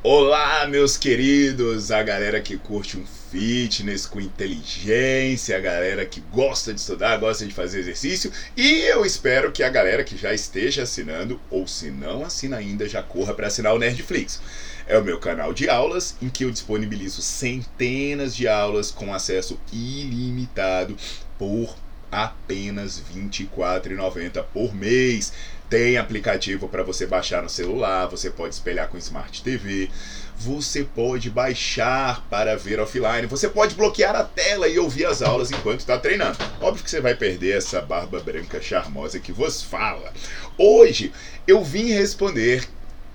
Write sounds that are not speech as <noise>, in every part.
Olá, meus queridos, a galera que curte um fitness com inteligência, a galera que gosta de estudar, gosta de fazer exercício, e eu espero que a galera que já esteja assinando, ou se não assina ainda, já corra para assinar o Nerdflix. É o meu canal de aulas em que eu disponibilizo centenas de aulas com acesso ilimitado por apenas R$ 24,90 por mês. Tem aplicativo para você baixar no celular, você pode espelhar com Smart TV, você pode baixar para ver offline, você pode bloquear a tela e ouvir as aulas enquanto está treinando. Óbvio que você vai perder essa barba branca charmosa que vos fala. Hoje eu vim responder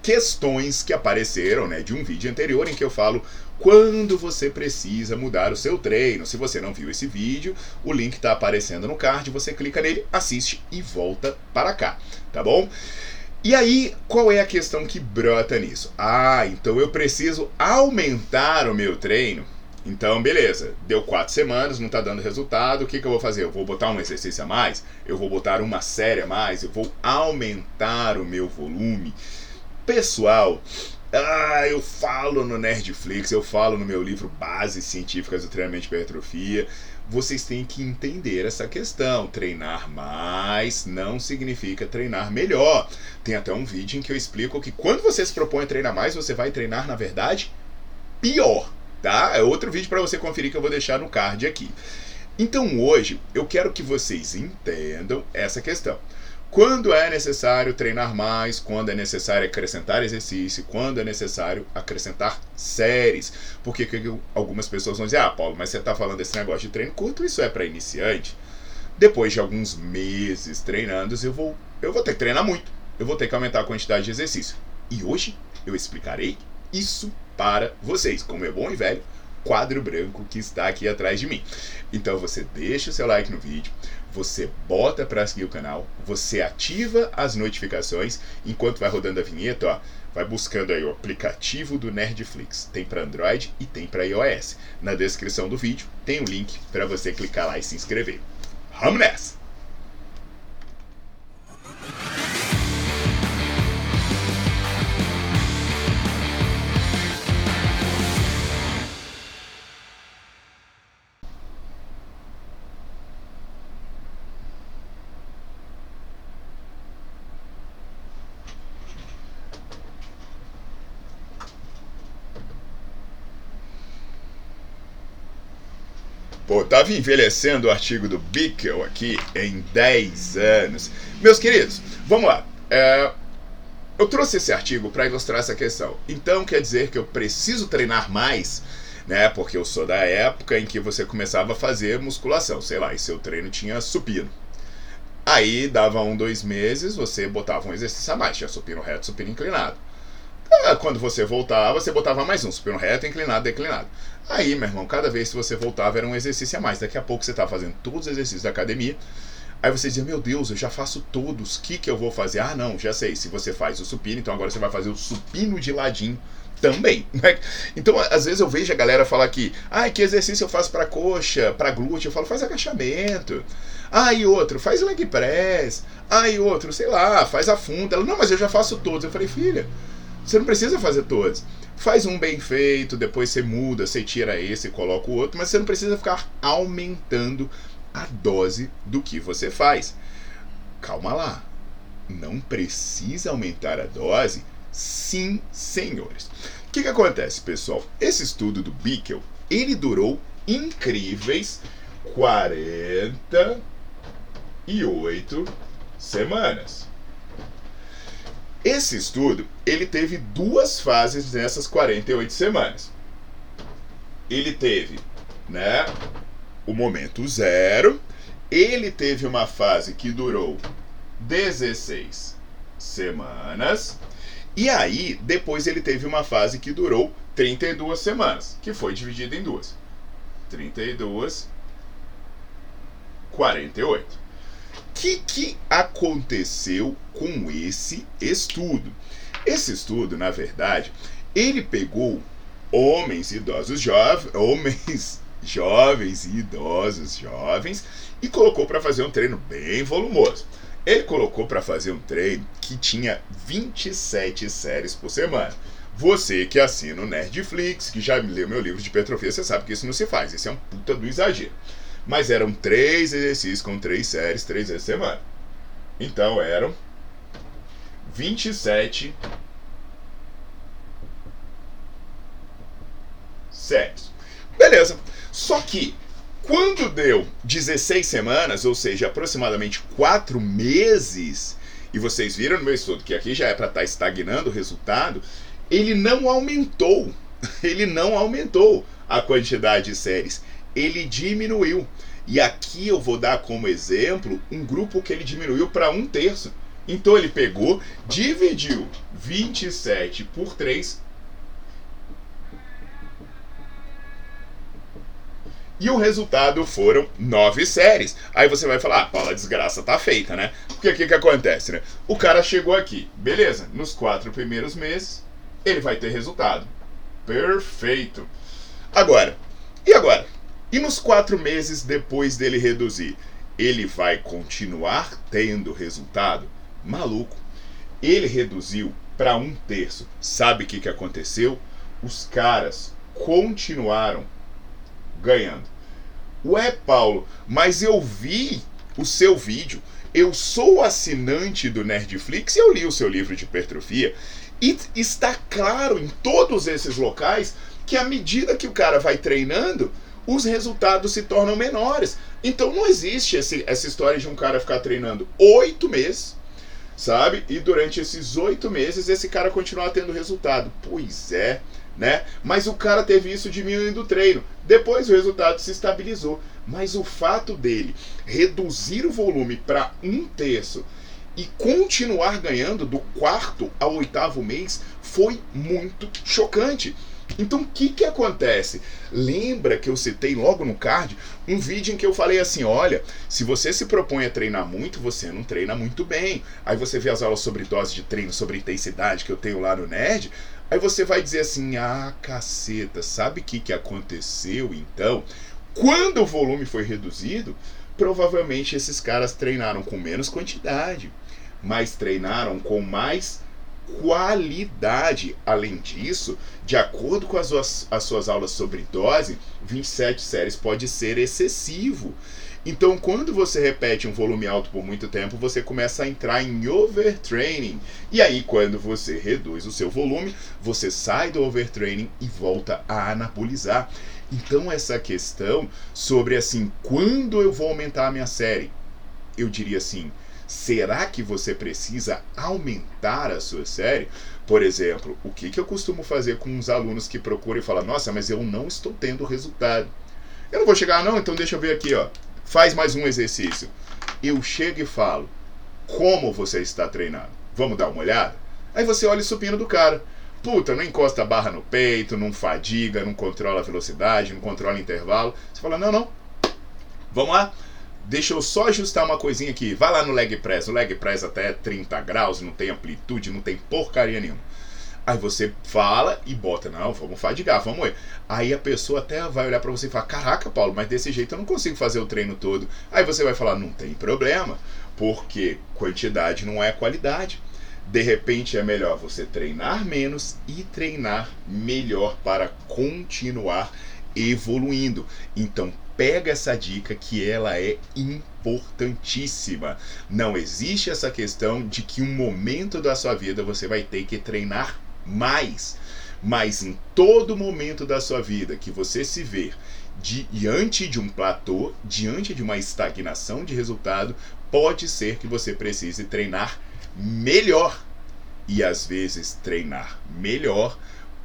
questões que apareceram né, de um vídeo anterior em que eu falo quando você precisa mudar o seu treino. Se você não viu esse vídeo, o link está aparecendo no card, você clica nele, assiste e volta para cá, tá bom? E aí, qual é a questão que brota nisso? Ah, então eu preciso aumentar o meu treino. Então, beleza, deu quatro semanas, não está dando resultado, o que, que eu vou fazer? Eu vou botar um exercício a mais? Eu vou botar uma série a mais? Eu vou aumentar o meu volume? Pessoal, ah, eu falo no Nerdflix, eu falo no meu livro Bases Científicas do Treinamento de Hipertrofia. Vocês têm que entender essa questão. Treinar mais não significa treinar melhor. Tem até um vídeo em que eu explico que quando você se propõe a treinar mais, você vai treinar, na verdade, pior. Tá? É outro vídeo para você conferir que eu vou deixar no card aqui. Então hoje eu quero que vocês entendam essa questão. Quando é necessário treinar mais, quando é necessário acrescentar exercício, quando é necessário acrescentar séries. Porque algumas pessoas vão dizer: Ah, Paulo, mas você está falando desse negócio de treino curto, isso é para iniciante. Depois de alguns meses treinando, eu vou, eu vou ter que treinar muito. Eu vou ter que aumentar a quantidade de exercício. E hoje eu explicarei isso para vocês, como é bom e velho quadro branco que está aqui atrás de mim. Então você deixa o seu like no vídeo, você bota para seguir o canal, você ativa as notificações, enquanto vai rodando a vinheta, ó, vai buscando aí o aplicativo do Nerdflix. Tem para Android e tem para iOS. Na descrição do vídeo tem o um link para você clicar lá e se inscrever. Vamos nessa! Pô, tava envelhecendo o artigo do Bickel aqui em 10 anos. Meus queridos, vamos lá. É, eu trouxe esse artigo para ilustrar essa questão. Então quer dizer que eu preciso treinar mais, né? Porque eu sou da época em que você começava a fazer musculação, sei lá, e seu treino tinha supino. Aí dava um, dois meses, você botava um exercício a mais, tinha supino reto, supino inclinado. Ah, quando você voltava, você botava mais um, supino reto, inclinado, declinado. Aí, meu irmão, cada vez que você voltava era um exercício a mais. Daqui a pouco você estava fazendo todos os exercícios da academia. Aí você dizia, meu Deus, eu já faço todos, o que, que eu vou fazer? Ah, não, já sei, se você faz o supino, então agora você vai fazer o supino de ladinho também. Né? <laughs> Então, às vezes eu vejo a galera falar que, ah, que exercício eu faço para coxa, para glúteo? Eu falo, faz agachamento. Ah, e outro, faz leg press. Ah, e outro, sei lá, faz a funda. Ela, não, mas eu já faço todos. Eu falei, filha, você não precisa fazer todos. Faz um bem feito, depois você muda, você tira esse e coloca o outro, mas você não precisa ficar aumentando a dose do que você faz. Calma lá. Não precisa aumentar a dose? Sim, senhores. que, que acontece, pessoal? Esse estudo do Bickel, ele durou incríveis 48 semanas. Esse estudo, ele teve duas fases nessas 48 semanas. Ele teve, né, o momento zero, ele teve uma fase que durou 16 semanas, e aí depois ele teve uma fase que durou 32 semanas, que foi dividida em duas. 32 48. Que, que aconteceu com esse estudo? Esse estudo, na verdade, ele pegou homens idosos jovens, homens <laughs> jovens e idosos jovens e colocou para fazer um treino bem volumoso. Ele colocou para fazer um treino que tinha 27 séries por semana. Você que assina o Nerdflix, que já leu meu livro de petrofia, você sabe que isso não se faz. Isso é um puta do exagero. Mas eram três exercícios com três séries, três vezes por semana. Então eram 27 séries. Beleza. Só que quando deu 16 semanas, ou seja, aproximadamente 4 meses, e vocês viram no meu estudo que aqui já é para estar tá estagnando o resultado, ele não aumentou. <laughs> Ele não aumentou a quantidade de séries ele diminuiu. E aqui eu vou dar como exemplo um grupo que ele diminuiu para um terço. Então ele pegou, dividiu 27 por 3 E o resultado foram nove séries. Aí você vai falar, ah, Paula, a desgraça tá feita, né? Porque o que, que acontece, né? O cara chegou aqui, beleza, nos quatro primeiros meses, ele vai ter resultado. Perfeito. Agora? E nos quatro meses depois dele reduzir, ele vai continuar tendo resultado? Maluco. Ele reduziu para um terço. Sabe o que, que aconteceu? Os caras continuaram ganhando. Ué, Paulo, mas eu vi o seu vídeo. Eu sou assinante do Nerdflix e eu li o seu livro de hipertrofia. E está claro em todos esses locais que à medida que o cara vai treinando, os resultados se tornam menores. Então não existe esse, essa história de um cara ficar treinando oito meses, sabe? E durante esses oito meses esse cara continuar tendo resultado. Pois é, né? Mas o cara teve isso diminuindo o treino. Depois o resultado se estabilizou. Mas o fato dele reduzir o volume para um terço e continuar ganhando do quarto ao oitavo mês foi muito chocante. Então o que, que acontece? Lembra que eu citei logo no card um vídeo em que eu falei assim: olha, se você se propõe a treinar muito, você não treina muito bem. Aí você vê as aulas sobre dose de treino, sobre intensidade que eu tenho lá no Nerd. Aí você vai dizer assim: ah, caceta, sabe o que, que aconteceu então? Quando o volume foi reduzido, provavelmente esses caras treinaram com menos quantidade, mas treinaram com mais qualidade. Além disso, de acordo com as suas, as suas aulas sobre dose, 27 séries pode ser excessivo. Então, quando você repete um volume alto por muito tempo, você começa a entrar em overtraining. E aí, quando você reduz o seu volume, você sai do overtraining e volta a anabolizar. Então, essa questão sobre assim, quando eu vou aumentar a minha série, eu diria assim, Será que você precisa aumentar a sua série? Por exemplo, o que, que eu costumo fazer com os alunos que procuram e falam: Nossa, mas eu não estou tendo resultado. Eu não vou chegar, não, então deixa eu ver aqui, ó. Faz mais um exercício. Eu chego e falo: Como você está treinando? Vamos dar uma olhada? Aí você olha o supino do cara. Puta, não encosta a barra no peito, não fadiga, não controla a velocidade, não controla o intervalo. Você fala: Não, não. Vamos lá? Deixa eu só ajustar uma coisinha aqui. Vai lá no leg press. O leg press até 30 graus, não tem amplitude, não tem porcaria nenhuma. Aí você fala e bota, não, vamos fadigar, vamos ver. Aí a pessoa até vai olhar para você e falar: Caraca, Paulo, mas desse jeito eu não consigo fazer o treino todo. Aí você vai falar: Não tem problema, porque quantidade não é qualidade. De repente é melhor você treinar menos e treinar melhor para continuar evoluindo. Então pega essa dica que ela é importantíssima. Não existe essa questão de que um momento da sua vida você vai ter que treinar mais. Mas em todo momento da sua vida que você se ver diante de um platô, diante de uma estagnação de resultado, pode ser que você precise treinar melhor. E às vezes treinar melhor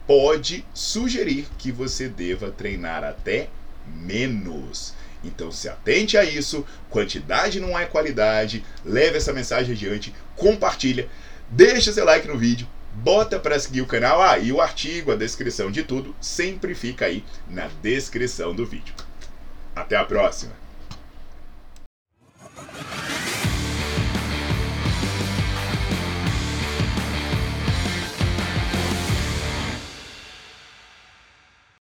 pode sugerir que você deva treinar até menos. Então se atente a isso, quantidade não é qualidade, leve essa mensagem adiante, compartilha, deixa seu like no vídeo, bota para seguir o canal, ah, e o artigo, a descrição de tudo, sempre fica aí na descrição do vídeo. Até a próxima!